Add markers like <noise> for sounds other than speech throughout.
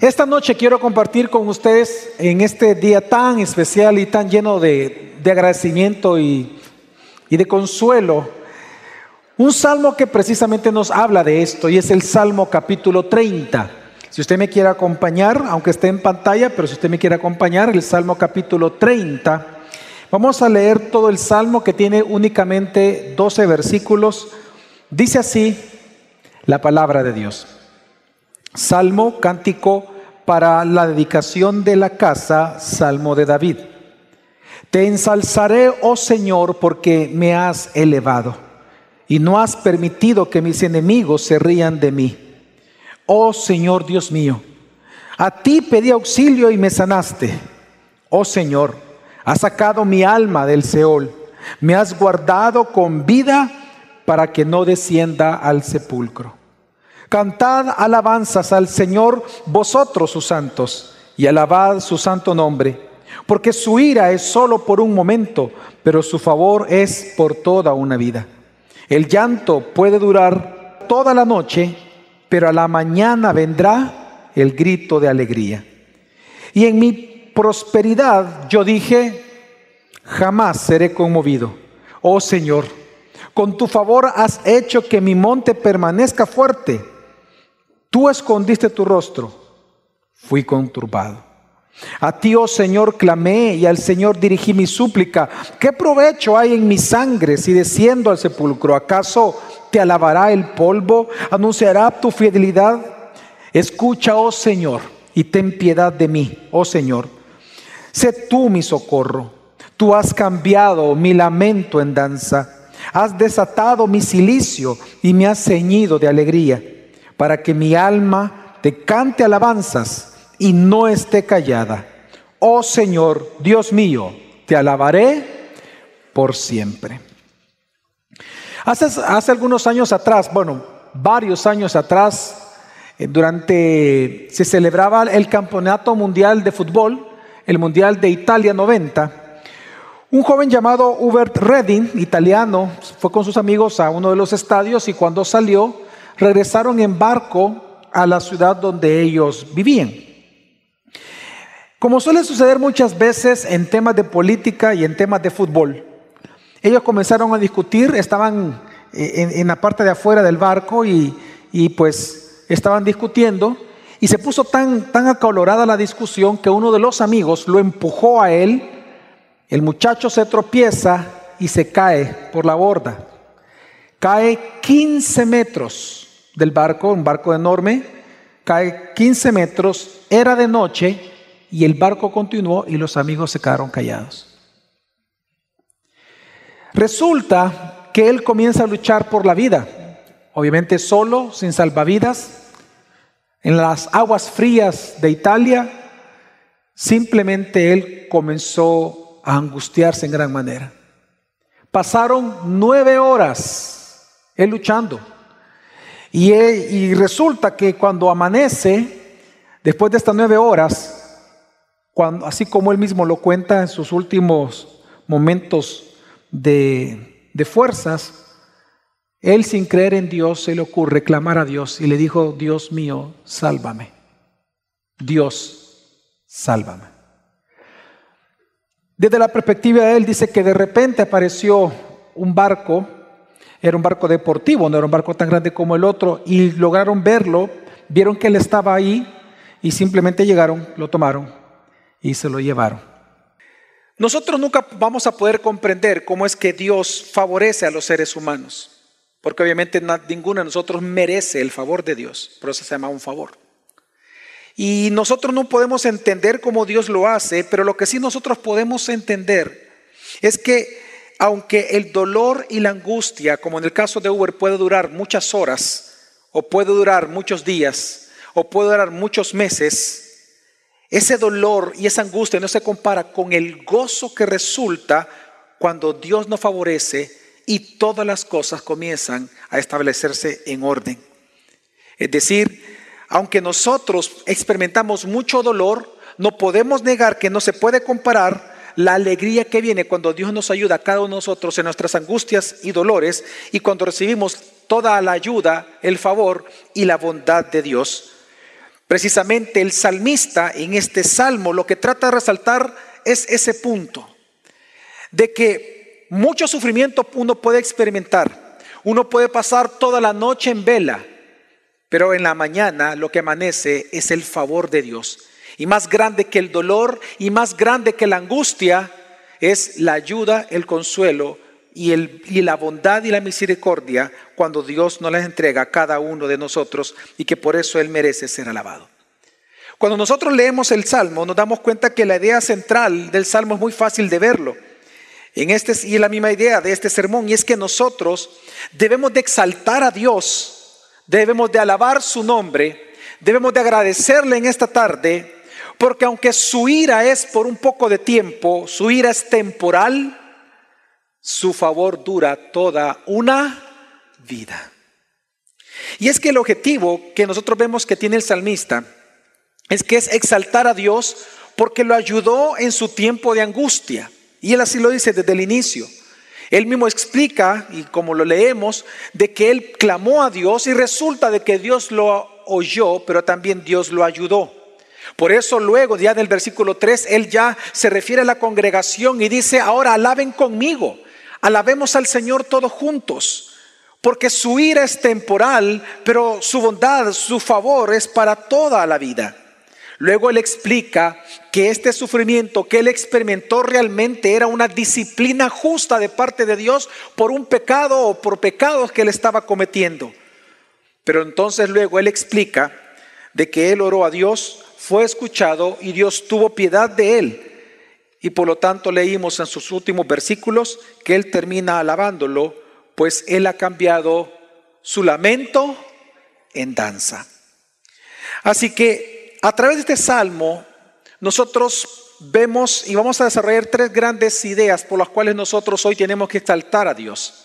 Esta noche quiero compartir con ustedes en este día tan especial y tan lleno de, de agradecimiento y, y de consuelo un salmo que precisamente nos habla de esto y es el Salmo capítulo 30. Si usted me quiere acompañar, aunque esté en pantalla, pero si usted me quiere acompañar, el Salmo capítulo 30, vamos a leer todo el Salmo que tiene únicamente 12 versículos. Dice así la palabra de Dios. Salmo cántico para la dedicación de la casa, Salmo de David. Te ensalzaré, oh Señor, porque me has elevado y no has permitido que mis enemigos se rían de mí. Oh Señor Dios mío, a ti pedí auxilio y me sanaste. Oh Señor, has sacado mi alma del Seol, me has guardado con vida para que no descienda al sepulcro. Cantad alabanzas al Señor vosotros sus santos y alabad su santo nombre, porque su ira es solo por un momento, pero su favor es por toda una vida. El llanto puede durar toda la noche, pero a la mañana vendrá el grito de alegría. Y en mi prosperidad yo dije, jamás seré conmovido. Oh Señor, con tu favor has hecho que mi monte permanezca fuerte. Tú escondiste tu rostro, fui conturbado. A ti, oh Señor, clamé y al Señor dirigí mi súplica. ¿Qué provecho hay en mi sangre si desciendo al sepulcro? ¿Acaso te alabará el polvo? ¿Anunciará tu fidelidad? Escucha, oh Señor, y ten piedad de mí, oh Señor. Sé tú mi socorro. Tú has cambiado mi lamento en danza. Has desatado mi silicio y me has ceñido de alegría, para que mi alma te cante alabanzas y no esté callada. Oh Señor, Dios mío, te alabaré por siempre. Hace, hace algunos años atrás, bueno, varios años atrás, eh, durante, se celebraba el Campeonato Mundial de Fútbol, el Mundial de Italia 90. Un joven llamado Hubert Redding, italiano, fue con sus amigos a uno de los estadios y cuando salió, regresaron en barco a la ciudad donde ellos vivían. Como suele suceder muchas veces en temas de política y en temas de fútbol, ellos comenzaron a discutir, estaban eh, en, la parte de afuera del barco y, pues estaban discutiendo y se puso tan, tan acalorada la discusión que uno de los amigos lo empujó a él, el muchacho se tropieza y se cae por la borda. Cae 15 metros del barco, un barco enorme, cae 15 metros, era de noche y el barco continuó y los amigos se quedaron callados. Resulta que él comienza a luchar por la vida, obviamente solo, sin salvavidas, en las aguas frías de Italia, simplemente él comenzó a angustiarse en gran manera. Pasaron nueve horas él luchando. Y, resulta que cuando amanece, después de estas nueve horas, así como él mismo lo cuenta en sus últimos momentos de, de fuerzas, él sin creer en Dios se le ocurre clamar a Dios y le dijo, Dios mío, sálvame. Dios, sálvame. Desde la perspectiva de él dice que de repente apareció un barco, era un barco deportivo, no era un barco tan grande como el otro, y lograron verlo, vieron que él estaba ahí y simplemente llegaron, lo tomaron y se lo llevaron. Nosotros nunca vamos a poder comprender cómo es que Dios favorece a los seres humanos, porque obviamente ninguno de nosotros merece el favor de Dios, pero eso se llama un favor. Y nosotros no podemos entender cómo Dios lo hace, pero lo que sí nosotros podemos entender es que aunque el dolor y la angustia, como en el caso de Uber, puede durar muchas horas, o puede durar muchos días, o puede durar muchos meses, ese dolor y esa angustia no se compara con el gozo que resulta cuando Dios nos favorece y todas las cosas comienzan a establecerse en orden. Es decir, aunque nosotros experimentamos mucho dolor, no podemos negar que no se puede comparar la alegría que viene cuando Dios nos ayuda a cada uno de nosotros en nuestras angustias y dolores y cuando recibimos toda la ayuda, el favor y la bondad de Dios. Precisamente el salmista en este salmo lo que trata de resaltar es ese punto de que mucho sufrimiento uno puede experimentar. Uno puede pasar toda la noche en vela, pero en la mañana lo que amanece es el favor de Dios. Y más grande que el dolor y más grande que la angustia es la ayuda, el consuelo y, el, y, la bondad y la misericordia cuando Dios nos las entrega a cada uno de nosotros y que por eso Él merece ser alabado. Cuando nosotros leemos el Salmo nos damos cuenta que la idea central del Salmo es muy fácil de verlo. En este y es la misma idea de este sermón y es que nosotros debemos de exaltar a Dios, debemos de alabar su nombre, debemos de agradecerle en esta tarde porque aunque su ira es por un poco de tiempo, su ira es temporal, su favor dura toda una vida. Y es que el objetivo que nosotros vemos que tiene el salmista es que es exaltar a Dios porque lo ayudó en su tiempo de angustia. Y él así lo dice desde el inicio. Él mismo explica, y como lo leemos, de que él clamó a Dios y resulta de que Dios lo oyó, pero también Dios lo ayudó. Por eso luego, ya del versículo 3, él ya se refiere a la congregación y dice, ahora alaben conmigo, alabemos al Señor todos juntos, porque su ira es temporal, pero su bondad, su favor es para toda la vida. Luego él explica que este sufrimiento que él experimentó realmente era una disciplina justa de parte de Dios por un pecado o por pecados que él estaba cometiendo. Pero entonces luego él explica de que él oró a Dios fue escuchado y Dios tuvo piedad de él. Y por lo tanto leímos en sus últimos versículos que él termina alabándolo, pues él ha cambiado su lamento en danza. Así que a través de este salmo nosotros vemos y vamos a desarrollar tres grandes ideas por las cuales nosotros hoy tenemos que exaltar a Dios.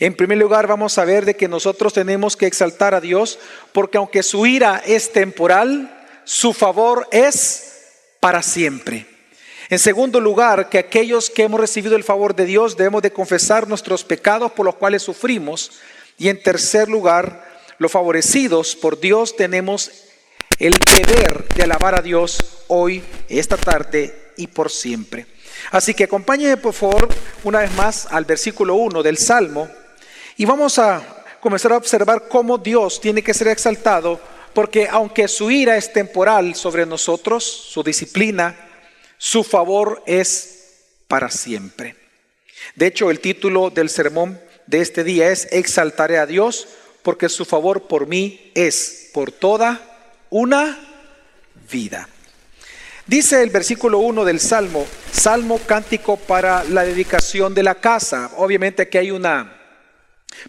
En primer lugar, vamos a ver de que nosotros tenemos que exaltar a Dios porque aunque su ira es temporal, su favor es para siempre. En segundo lugar, que aquellos que hemos recibido el favor de Dios debemos de confesar nuestros pecados por los cuales sufrimos. Y en tercer lugar, los favorecidos por Dios tenemos el deber de alabar a Dios hoy, esta tarde y por siempre. Así que acompáñenme por favor una vez más al versículo 1 del Salmo y vamos a comenzar a observar cómo Dios tiene que ser exaltado porque aunque su ira es temporal sobre nosotros, su disciplina, su favor es para siempre. De hecho, el título del sermón de este día es Exaltaré a Dios porque su favor por mí es por toda una vida. Dice el versículo 1 del Salmo, Salmo cántico para la dedicación de la casa. Obviamente que hay una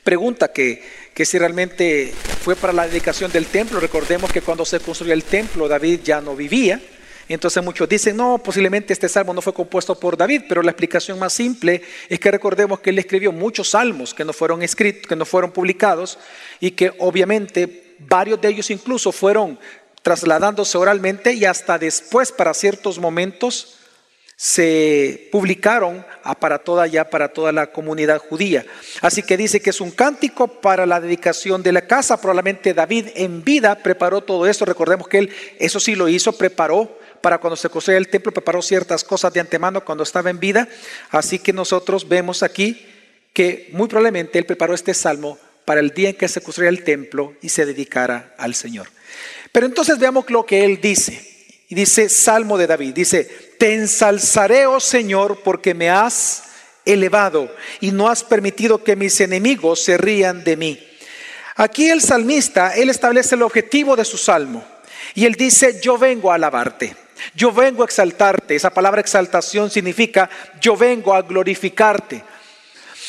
pregunta que que si realmente fue para la dedicación del templo. Recordemos que cuando se construyó el templo David ya no vivía. Entonces muchos dicen, no, posiblemente este salmo no fue compuesto por David, pero la explicación más simple es que recordemos que él escribió muchos salmos que no fueron escritos, que no fueron publicados y que obviamente varios de ellos incluso fueron trasladándose oralmente y hasta después para ciertos momentos se publicaron para toda ya para toda la comunidad judía. Así que dice que es un cántico para la dedicación de la casa. Probablemente David en vida preparó todo esto. Recordemos que él eso sí lo hizo, preparó para cuando se construyó el templo, preparó ciertas cosas de antemano cuando estaba en vida. Así que nosotros vemos aquí que muy probablemente él preparó este salmo para el día en que se construyera el templo y se dedicara al Señor. Pero entonces veamos lo que él dice. Y dice Salmo de David, dice, te ensalzaré, oh Señor, porque me has elevado y no has permitido que mis enemigos se rían de mí. Aquí el salmista, él establece el objetivo de su salmo y él dice, yo vengo a alabarte. Yo vengo a exaltarte. Esa palabra exaltación significa yo vengo a glorificarte.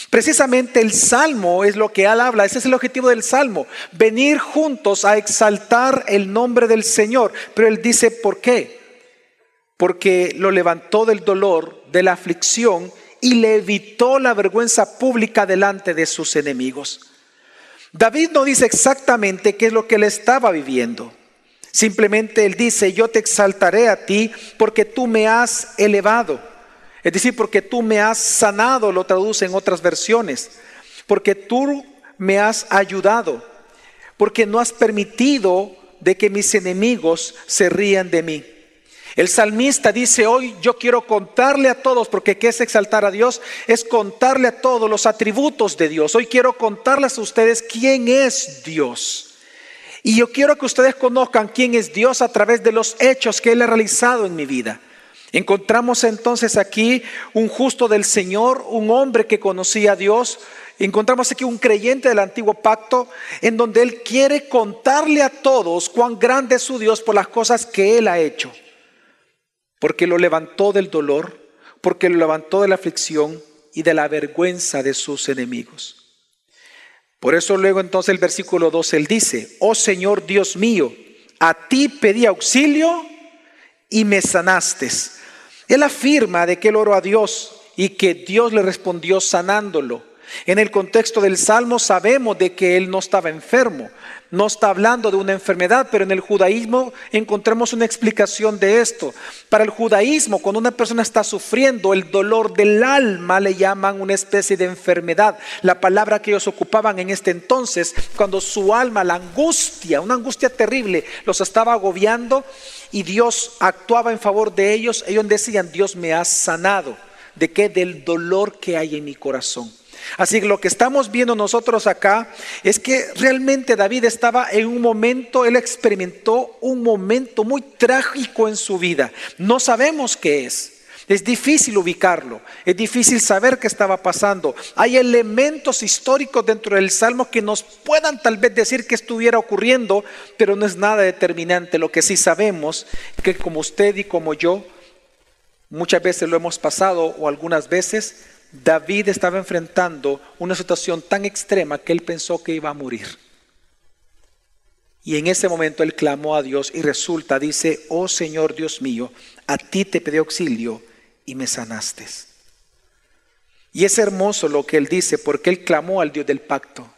Precisamente el salmo es lo que él habla, ese es el objetivo del salmo, venir juntos a exaltar el nombre del Señor. Pero él dice, ¿por qué? Porque lo levantó del dolor, de la aflicción y le evitó la vergüenza pública delante de sus enemigos. David no dice exactamente qué es lo que él estaba viviendo. Simplemente él dice, yo te exaltaré a ti porque tú me has elevado. Es decir, porque tú me has sanado, lo traduce en otras versiones. Porque tú me has ayudado. Porque no has permitido de que mis enemigos se rían de mí. El salmista dice, hoy yo quiero contarle a todos, porque qué es exaltar a Dios, es contarle a todos los atributos de Dios. Hoy quiero contarles a ustedes quién es Dios. Y yo quiero que ustedes conozcan quién es Dios a través de los hechos que Él ha realizado en mi vida. Encontramos entonces aquí un justo del Señor, un hombre que conocía a Dios. Encontramos aquí un creyente del antiguo pacto en donde Él quiere contarle a todos cuán grande es su Dios por las cosas que Él ha hecho porque lo levantó del dolor, porque lo levantó de la aflicción y de la vergüenza de sus enemigos. Por eso luego entonces el versículo 12 él dice, oh Señor Dios mío, a ti pedí auxilio y me sanaste. Él afirma de que él oró a Dios y que Dios le respondió sanándolo. En el contexto del Salmo sabemos de que él no estaba enfermo, no está hablando de una enfermedad, pero en el judaísmo encontramos una explicación de esto. Para el judaísmo, cuando una persona está sufriendo el dolor del alma, le llaman una especie de enfermedad. La palabra que ellos ocupaban en este entonces, cuando su alma, la angustia, una angustia terrible, los estaba agobiando y Dios actuaba en favor de ellos, ellos decían, Dios me ha sanado. ¿De qué? Del dolor que hay en mi corazón. Así que lo que estamos viendo nosotros acá es que realmente David estaba en un momento, él experimentó un momento muy trágico en su vida. No sabemos qué es. Es difícil ubicarlo, es difícil saber qué estaba pasando. Hay elementos históricos dentro del Salmo que nos puedan tal vez decir que estuviera ocurriendo, pero no es nada determinante. Lo que sí sabemos que como usted y como yo, muchas veces lo hemos pasado o algunas veces, David estaba enfrentando una situación tan extrema que él pensó que iba a morir. Y en ese momento él clamó a Dios y resulta, dice, oh Señor Dios mío, a ti te pedí auxilio y me sanaste. Y es hermoso lo que él dice porque él clamó al Dios del pacto,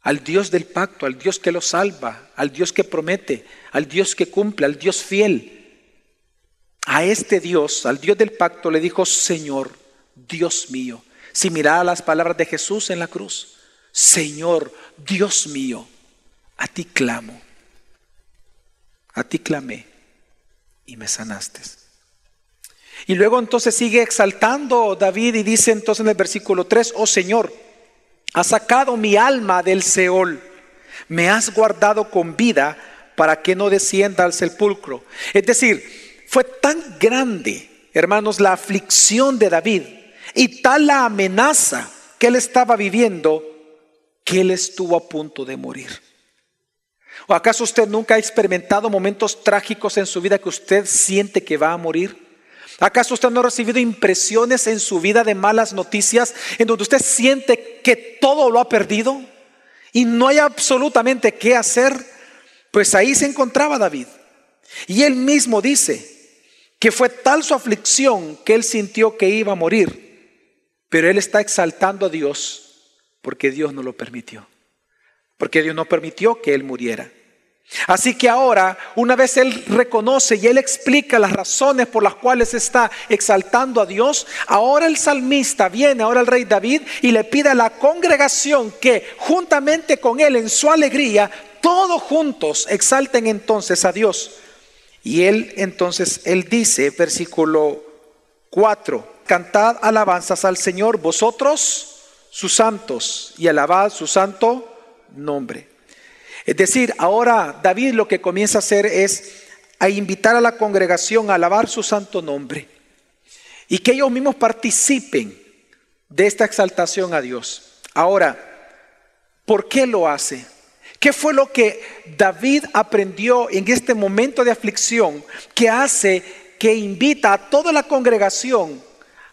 al Dios del pacto, al Dios que lo salva, al Dios que promete, al Dios que cumple, al Dios fiel. A este Dios, al Dios del pacto, le dijo, Señor, Dios mío. Si miraba las palabras de Jesús en la cruz, Señor, Dios mío, a ti clamo, a ti clamé y me sanaste. Y luego entonces sigue exaltando David y dice entonces en el versículo 3, oh Señor, has sacado mi alma del Seol, me has guardado con vida para que no descienda al sepulcro. Es decir, fue tan grande, hermanos, la aflicción de David y tal la amenaza que él estaba viviendo que él estuvo a punto de morir. ¿O acaso usted nunca ha experimentado momentos trágicos en su vida que usted siente que va a morir? ¿Acaso usted no ha recibido impresiones en su vida de malas noticias en donde usted siente que todo lo ha perdido y no hay absolutamente qué hacer? Pues ahí se encontraba David. Y él mismo dice que fue tal su aflicción que él sintió que iba a morir pero él está exaltando a Dios porque Dios no lo permitió. Porque Dios no permitió que él muriera. Así que ahora, una vez él reconoce y él explica las razones por las cuales está exaltando a Dios, ahora el salmista viene, ahora el rey David, y le pide a la congregación que juntamente con él en su alegría, todos juntos exalten entonces a Dios. Y él entonces, él dice, versículo 4, cantad alabanzas al Señor, vosotros sus santos, y alabad su santo nombre. Es decir, ahora David lo que comienza a hacer es a invitar a la congregación a alabar su santo nombre y que ellos mismos participen de esta exaltación a Dios. Ahora, ¿por qué lo hace? ¿Qué fue lo que David aprendió en este momento de aflicción que hace que invita a toda la congregación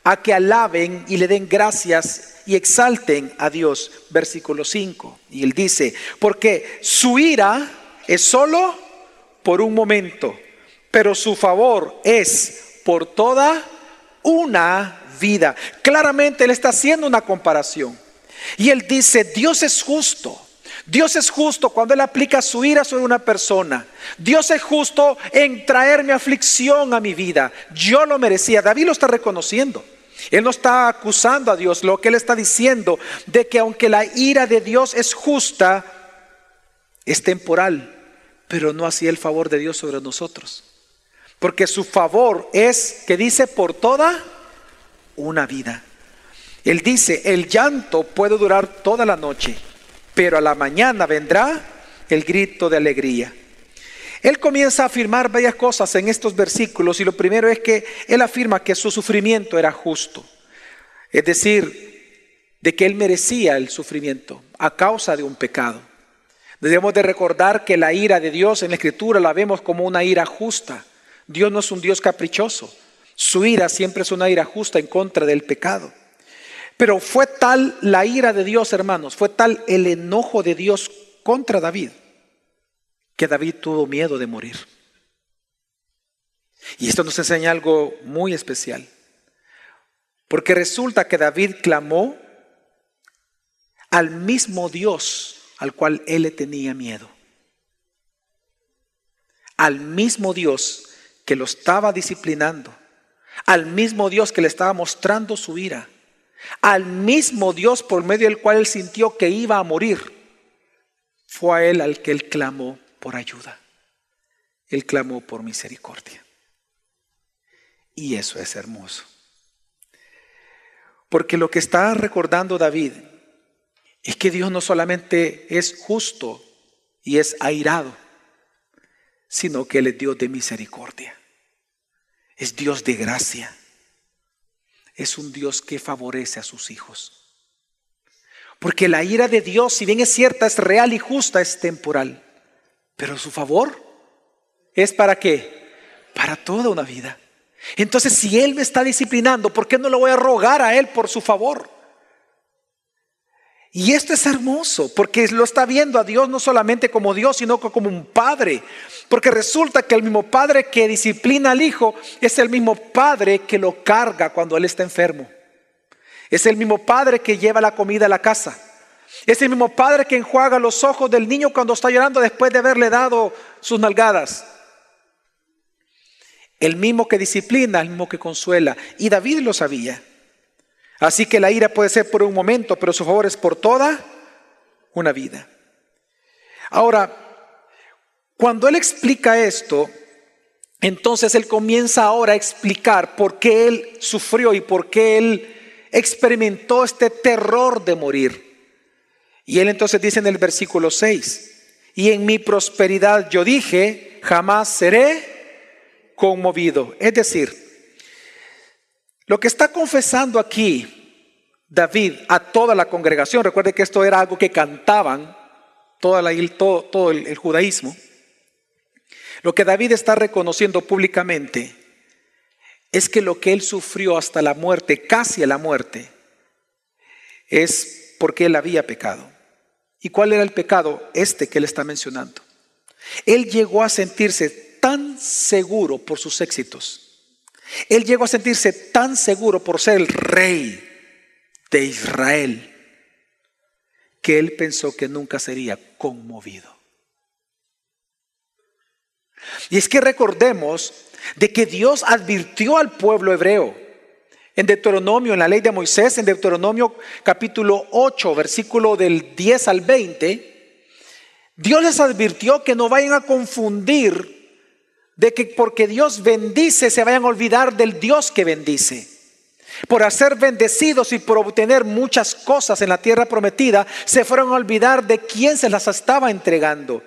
a que alaben y le den gracias y exalten a Dios. Versículo 5. Y él dice, porque su ira es solo por un momento, pero su favor es por toda una vida. Claramente él está haciendo una comparación. Y él dice, Dios es justo. Dios es justo cuando Él aplica su ira sobre una persona. Dios es justo en traerme aflicción a mi vida. Yo lo merecía. David lo está reconociendo. Él no está acusando a Dios. Lo que Él está diciendo de que aunque la ira de Dios es justa, es temporal. pero no así el favor de Dios sobre nosotros. Porque su favor es, que dice, por toda una vida. Él dice, el llanto puede durar toda la noche, pero a la mañana vendrá el grito de alegría. Él comienza a afirmar varias cosas en estos versículos y lo primero es que él afirma que su sufrimiento era justo. Es decir, de que él merecía el sufrimiento a causa de un pecado. Debemos de recordar que la ira de Dios en la Escritura la vemos como una ira justa. Dios no es un Dios caprichoso. Su ira siempre es una ira justa en contra del pecado. Pero fue tal la ira de Dios, hermanos, fue tal el enojo de Dios contra David, que David tuvo miedo de morir. Y esto nos enseña algo muy especial. Porque resulta que David clamó al mismo Dios al cual él le tenía miedo. Al mismo Dios que lo estaba disciplinando. Al mismo Dios que le estaba mostrando su ira. Al mismo Dios por medio del cual él sintió que iba a morir. Fue a él al que él clamó por ayuda. Él clamó por misericordia. Y eso es hermoso. Porque lo que está recordando David es que Dios no solamente es justo y es airado, sino que Él es Dios de misericordia. Es Dios de gracia. Es un Dios que favorece a sus hijos. Porque la ira de Dios, si bien es cierta, es real y justa, es temporal. Pero su favor es para qué? Para toda una vida. Entonces, si Él me está disciplinando, ¿por qué no le voy a rogar a Él por su favor? Y esto es hermoso, porque lo está viendo a Dios no solamente como Dios, sino como un padre. Porque resulta que el mismo padre que disciplina al hijo es el mismo padre que lo carga cuando él está enfermo. Es el mismo padre que lleva la comida a la casa. Es el mismo padre que enjuaga los ojos del niño cuando está llorando después de haberle dado sus nalgadas. El mismo que disciplina, el mismo que consuela. Y David lo sabía. Así que la ira puede ser por un momento, pero su favor es por toda una vida. Ahora, cuando él explica esto, entonces él comienza ahora a explicar por qué él sufrió y por qué él experimentó este terror de morir. Y él entonces dice en el versículo 6, y en mi prosperidad yo dije, jamás seré conmovido. Es decir, lo que está confesando aquí David a toda la congregación, recuerde que esto era algo que cantaban toda la, todo, todo el, el judaísmo, lo que David está reconociendo públicamente es que lo que él sufrió hasta la muerte, casi a la muerte, es porque él había pecado. ¿Y cuál era el pecado? Este que él está mencionando. Él llegó a sentirse tan seguro por sus éxitos él llegó a sentirse tan seguro por ser el rey de Israel que él pensó que nunca sería conmovido. Y es que recordemos de que Dios advirtió al pueblo hebreo en Deuteronomio, en la ley de Moisés, en Deuteronomio capítulo 8, versículo del 10 al 20, Dios les advirtió que no vayan a confundir de que porque Dios bendice se vayan a olvidar del Dios que bendice. Por hacer bendecidos y por obtener muchas cosas en la tierra prometida, se fueron a olvidar de quién se las estaba entregando.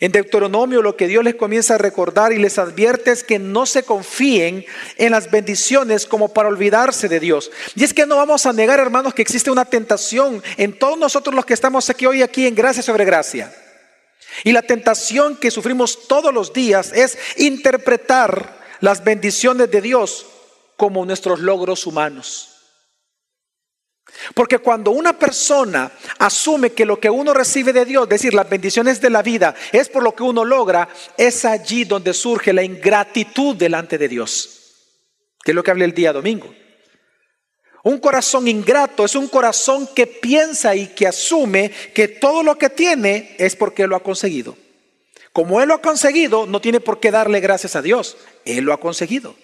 En Deuteronomio lo que Dios les comienza a recordar y les advierte es que no se confíen en las bendiciones como para olvidarse de Dios. Y es que no vamos a negar, hermanos, que existe una tentación en todos nosotros los que estamos aquí hoy aquí en gracia sobre gracia. Y la tentación que sufrimos todos los días es interpretar las bendiciones de Dios como nuestros logros humanos. Porque cuando una persona asume que lo que uno recibe de Dios, es decir, las bendiciones de la vida, es por lo que uno logra, es allí donde surge la ingratitud delante de Dios, que es lo que hablé el día domingo. Un corazón ingrato es un corazón que piensa y que asume que todo lo que tiene es porque lo ha conseguido. Como Él lo ha conseguido, no tiene por qué darle gracias a Dios. Él lo ha conseguido.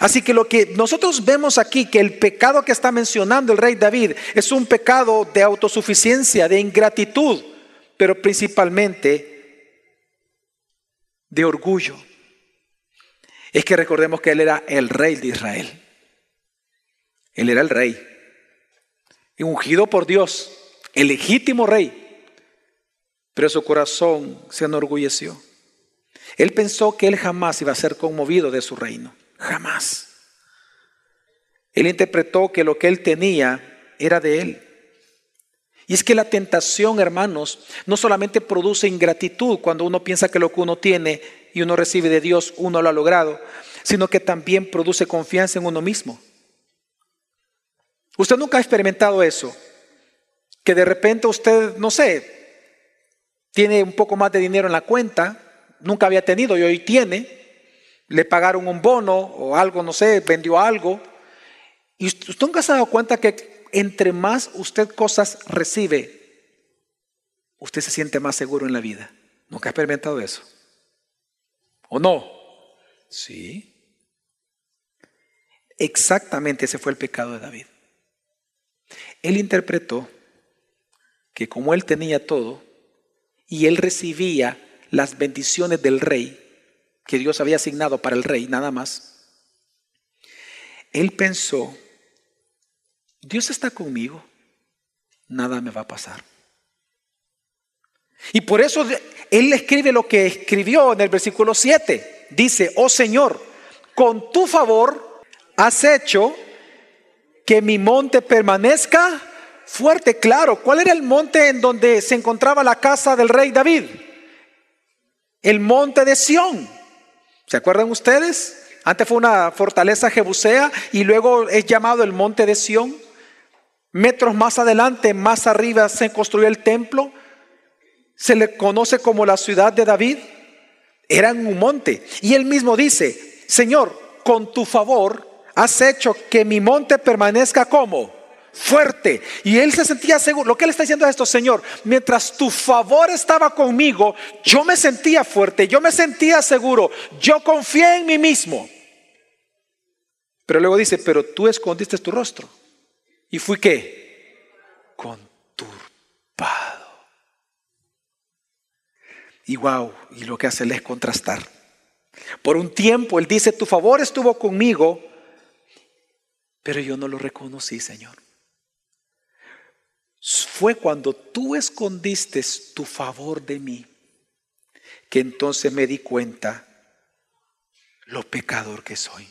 Así que lo que nosotros vemos aquí, que el pecado que está mencionando el rey David es un pecado de autosuficiencia, de ingratitud, pero principalmente de orgullo, es que recordemos que él era el rey de Israel. Él era el rey, ungido por Dios, el legítimo rey, pero su corazón se enorgulleció. Él pensó que él jamás iba a ser conmovido de su reino, jamás. Él interpretó que lo que él tenía era de él. Y es que la tentación, hermanos, no solamente produce ingratitud cuando uno piensa que lo que uno tiene y uno recibe de Dios, uno lo ha logrado, sino que también produce confianza en uno mismo. Usted nunca ha experimentado eso, que de repente usted, no sé, tiene un poco más de dinero en la cuenta, nunca había tenido y hoy tiene, le pagaron un bono o algo, no sé, vendió algo, y usted nunca se ha dado cuenta que entre más usted cosas recibe, usted se siente más seguro en la vida. ¿Nunca ha experimentado eso? ¿O no? Sí. Exactamente ese fue el pecado de David. Él interpretó que como él tenía todo y él recibía las bendiciones del rey, que Dios había asignado para el rey, nada más, él pensó Dios está conmigo, nada me va a pasar. Y por eso Él escribe lo que escribió en el versículo 7. Dice, oh Señor, con tu favor has hecho que mi monte permanezca fuerte. Claro, ¿cuál era el monte en donde se encontraba la casa del rey David? El monte de Sión. ¿Se acuerdan ustedes? Antes fue una fortaleza jebusea y luego es llamado el monte de Sión. Metros más adelante, más arriba, se construyó el templo. Se le conoce como la ciudad de David. Era un monte. Y él mismo dice, Señor, con tu favor has hecho que mi monte permanezca como fuerte. Y él se sentía seguro. Lo que él está diciendo es esto, Señor, mientras tu favor estaba conmigo, yo me sentía fuerte, yo me sentía seguro, yo confié en mí mismo. Pero luego dice, pero tú escondiste tu rostro. ¿Y fui qué? Conturbado. Y wow, y lo que hace él es contrastar. Por un tiempo él dice, tu favor estuvo conmigo, pero yo no lo reconocí, Señor. Fue cuando tú escondiste tu favor de mí, que entonces me di cuenta lo pecador que soy.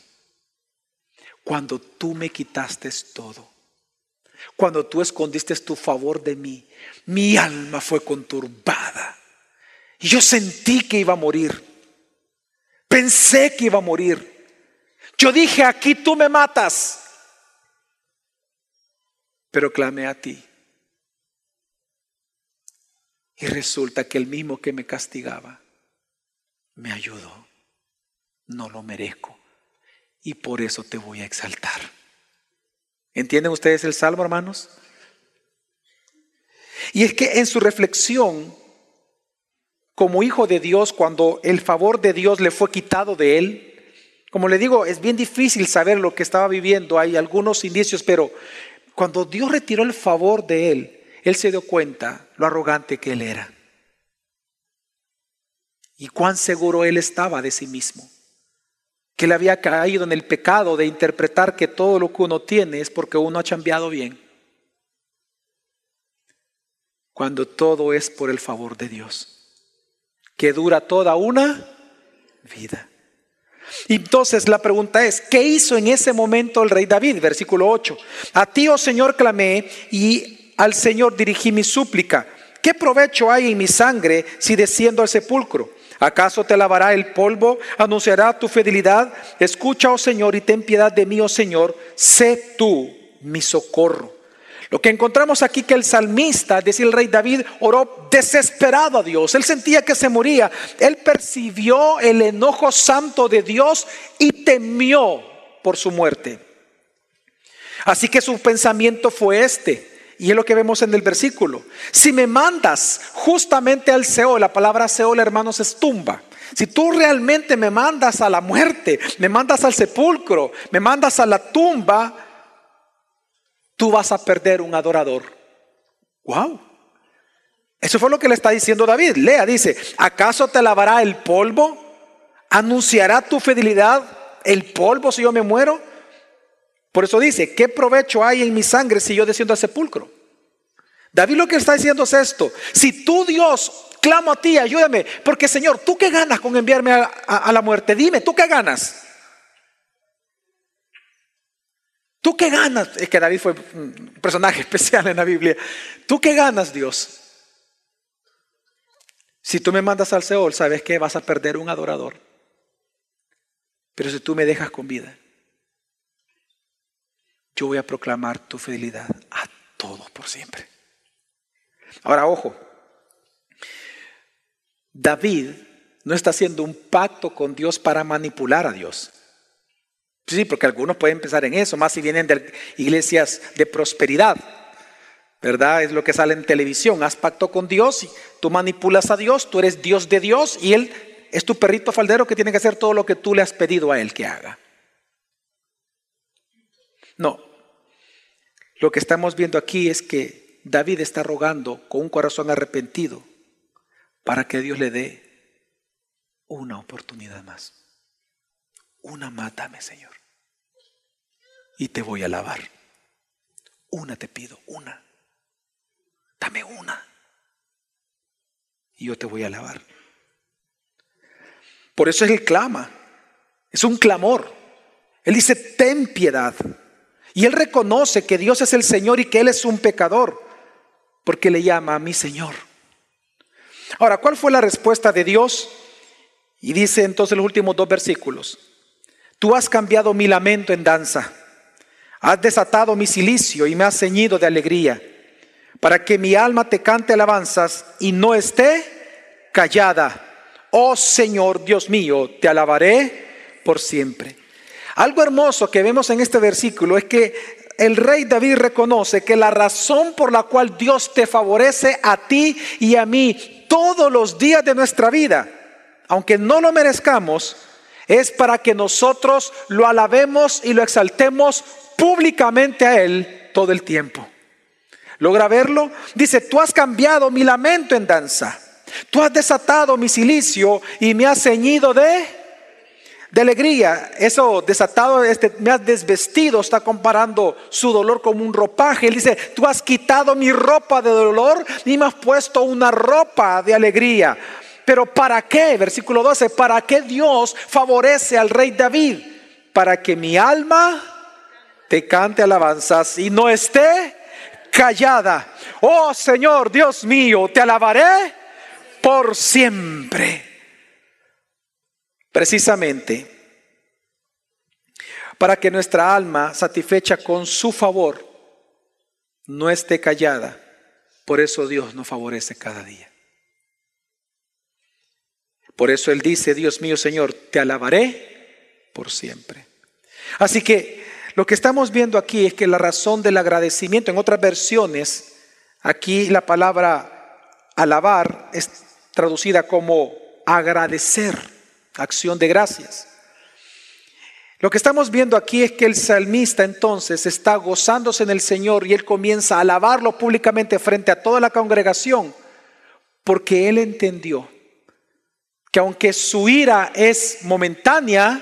Cuando tú me quitaste todo cuando tú escondiste tu favor de mí, mi alma fue conturbada. Y yo sentí que iba a morir. Pensé que iba a morir. Yo dije, aquí tú me matas. Pero clamé a ti. Y resulta que el mismo que me castigaba me ayudó. No lo merezco. Y por eso te voy a exaltar. ¿Entienden ustedes el salmo, hermanos? Y es que en su reflexión, como hijo de Dios, cuando el favor de Dios le fue quitado de él, como le digo, es bien difícil saber lo que estaba viviendo, hay algunos indicios, pero cuando Dios retiró el favor de él, él se dio cuenta lo arrogante que él era y cuán seguro él estaba de sí mismo que le había caído en el pecado de interpretar que todo lo que uno tiene es porque uno ha cambiado bien. Cuando todo es por el favor de Dios, que dura toda una vida. Entonces la pregunta es, ¿qué hizo en ese momento el rey David? Versículo 8. A ti, oh Señor, clamé y al Señor dirigí mi súplica. ¿Qué provecho hay en mi sangre si desciendo al sepulcro? ¿Acaso te lavará el polvo? ¿Anunciará tu fidelidad? Escucha, oh Señor, y ten piedad de mí, oh Señor. Sé tú mi socorro. Lo que encontramos aquí que el salmista, decía el rey David, oró desesperado a Dios. Él sentía que se moría. Él percibió el enojo santo de Dios y temió por su muerte. Así que su pensamiento fue este. Y es lo que vemos en el versículo. Si me mandas justamente al Seol, la palabra Seol, hermanos, es tumba. Si tú realmente me mandas a la muerte, me mandas al sepulcro, me mandas a la tumba, tú vas a perder un adorador. Wow. Eso fue lo que le está diciendo David. Lea, dice, ¿acaso te lavará el polvo? ¿Anunciará tu fidelidad el polvo si yo me muero? Por eso dice, ¿qué provecho hay en mi sangre si yo desciendo al sepulcro? David lo que está diciendo es esto, si tú Dios clamo a ti, ayúdame, porque Señor, ¿tú qué ganas con enviarme a, la muerte? Dime, ¿tú qué ganas? ¿Tú qué ganas? Es que David fue un personaje <laughs> especial en la Biblia. ¿Tú qué ganas, Dios? Si tú me mandas al Seol, sabes que vas a perder un adorador. Pero si tú me dejas con vida, yo voy a proclamar tu fidelidad a todos por siempre. Ahora, ojo, David no está haciendo un pacto con Dios para manipular a Dios. Sí, porque algunos pueden pensar en eso, más si vienen de iglesias de prosperidad. ¿Verdad? Es lo que sale en televisión. Haz pacto con Dios, y tú manipulas a Dios, tú eres Dios de Dios y Él es tu perrito faldero que tiene que hacer todo lo que tú le has pedido a Él que haga. No. Lo que estamos viendo aquí es que David está rogando con un corazón arrepentido para que Dios le dé una oportunidad más. Una mátame, Señor. Y te voy a alabar. Una te pido, una. Dame una. Y yo te voy a alabar. Por eso es el clama. Es un clamor. Él dice, ten piedad. Y él reconoce que Dios es el Señor y que Él es un pecador. Porque le llama a mi Señor. Ahora, ¿cuál fue la respuesta de Dios? Y dice entonces los últimos dos versículos. Tú has cambiado mi lamento en danza. Has desatado mi silicio y me has ceñido de alegría para que mi alma te cante alabanzas y no esté callada. Oh Señor Dios mío, te alabaré por siempre. Algo hermoso que vemos en este versículo es que el rey David reconoce que la razón por la cual Dios te favorece a ti y a mí todos los días de nuestra vida, aunque no lo merezcamos, es para que nosotros lo alabemos y lo exaltemos públicamente a Él todo el tiempo. ¿Logra verlo? Dice, tú has cambiado mi lamento en danza. Tú has desatado mi silicio y me has ceñido de, de alegría. Eso desatado, este, me has desvestido, está comparando su dolor como un ropaje. Él dice, tú has quitado mi ropa de dolor y me has puesto una ropa de alegría. Pero ¿para qué? Versículo 12, ¿para qué Dios favorece al rey David? Para que mi alma te cante alabanzas y no esté callada. Oh Señor, Dios mío, te alabaré por siempre. Precisamente para que nuestra alma, satisfecha con su favor, no esté callada. Por eso Dios nos favorece cada día. Por eso Él dice, Dios mío Señor, te alabaré por siempre. Así que lo que estamos viendo aquí es que la razón del agradecimiento, en otras versiones, aquí la palabra alabar es traducida como agradecer, acción de gracias. Lo que estamos viendo aquí es que el salmista entonces está gozándose en el Señor y él comienza a alabarlo públicamente frente a toda la congregación, porque él entendió que aunque su ira es momentánea,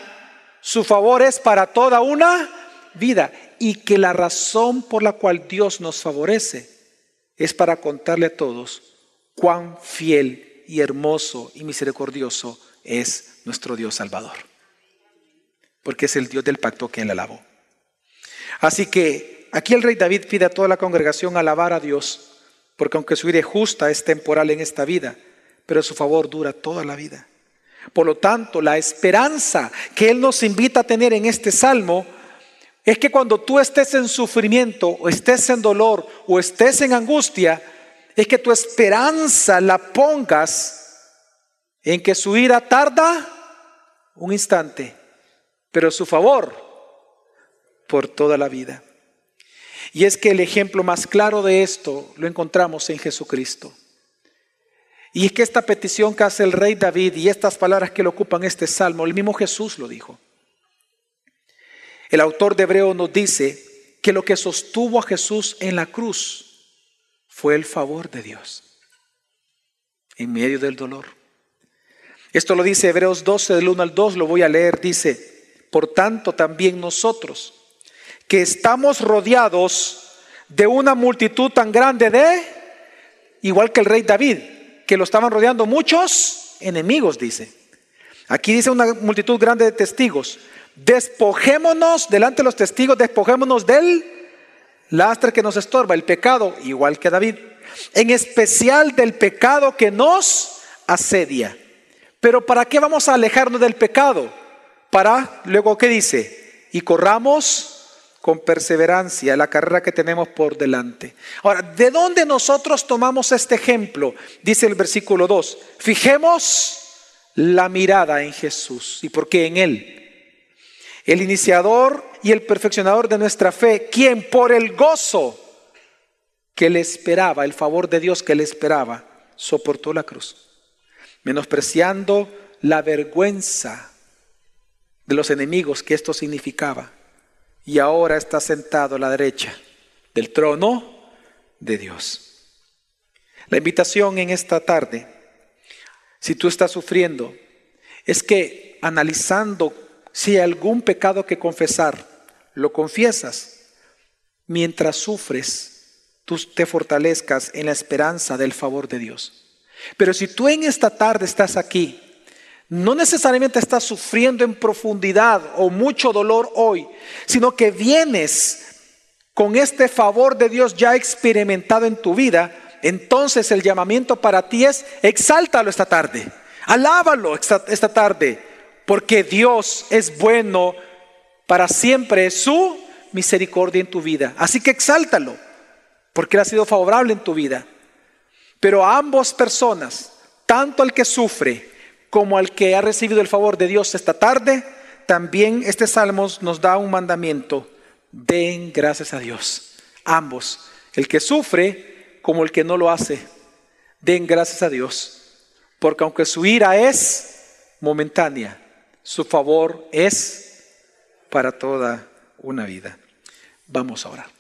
su favor es para toda una vida y que la razón por la cual Dios nos favorece es para contarle a todos cuán fiel y hermoso y misericordioso es nuestro Dios Salvador. Porque es el Dios del pacto que él alabó. Así que aquí el rey David pide a toda la congregación alabar a Dios, porque aunque su ira justa es temporal en esta vida, pero su favor dura toda la vida. Por lo tanto, la esperanza que Él nos invita a tener en este salmo es que cuando tú estés en sufrimiento o estés en dolor o estés en angustia, es que tu esperanza la pongas en que su ira tarda un instante, pero su favor por toda la vida. Y es que el ejemplo más claro de esto lo encontramos en Jesucristo. Y es que esta petición que hace el rey David y estas palabras que le ocupan este salmo, el mismo Jesús lo dijo. El autor de Hebreo nos dice que lo que sostuvo a Jesús en la cruz fue el favor de Dios en medio del dolor. Esto lo dice Hebreos 12 del 1 al 2, lo voy a leer, dice, por tanto también nosotros, que estamos rodeados de una multitud tan grande de, igual que el rey David, que lo estaban rodeando muchos enemigos, dice. Aquí dice una multitud grande de testigos. Despojémonos delante de los testigos, despojémonos del lastre que nos estorba, el pecado, igual que David. En especial del pecado que nos asedia. Pero ¿para qué vamos a alejarnos del pecado? Para, luego, ¿qué dice? Y corramos con perseverancia la carrera que tenemos por delante. Ahora, ¿de dónde nosotros tomamos este ejemplo? Dice el versículo 2, fijemos la mirada en Jesús. ¿Y por qué en Él? El iniciador y el perfeccionador de nuestra fe, quien por el gozo que le esperaba, el favor de Dios que le esperaba, soportó la cruz, menospreciando la vergüenza de los enemigos que esto significaba y ahora está sentado a la derecha del trono de Dios. La invitación en esta tarde, si tú estás sufriendo, es que analizando si hay algún pecado que confesar, lo confiesas mientras sufres, tú te fortalezcas en la esperanza del favor de Dios. Pero si tú en esta tarde estás aquí no necesariamente estás sufriendo en profundidad o mucho dolor hoy, sino que vienes con este favor de Dios ya experimentado en tu vida, entonces el llamamiento para ti es exáltalo esta tarde, alábalo esta, tarde, porque Dios es bueno para siempre, su misericordia en tu vida. Así que exáltalo, porque Él ha sido favorable en tu vida. Pero a ambas personas, tanto al que sufre como al que ha recibido el favor de Dios esta tarde, también este salmo nos da un mandamiento. Den gracias a Dios. Ambos, el que sufre como el que no lo hace, den gracias a Dios. Porque aunque su ira es momentánea, su favor es para toda una vida. Vamos a orar.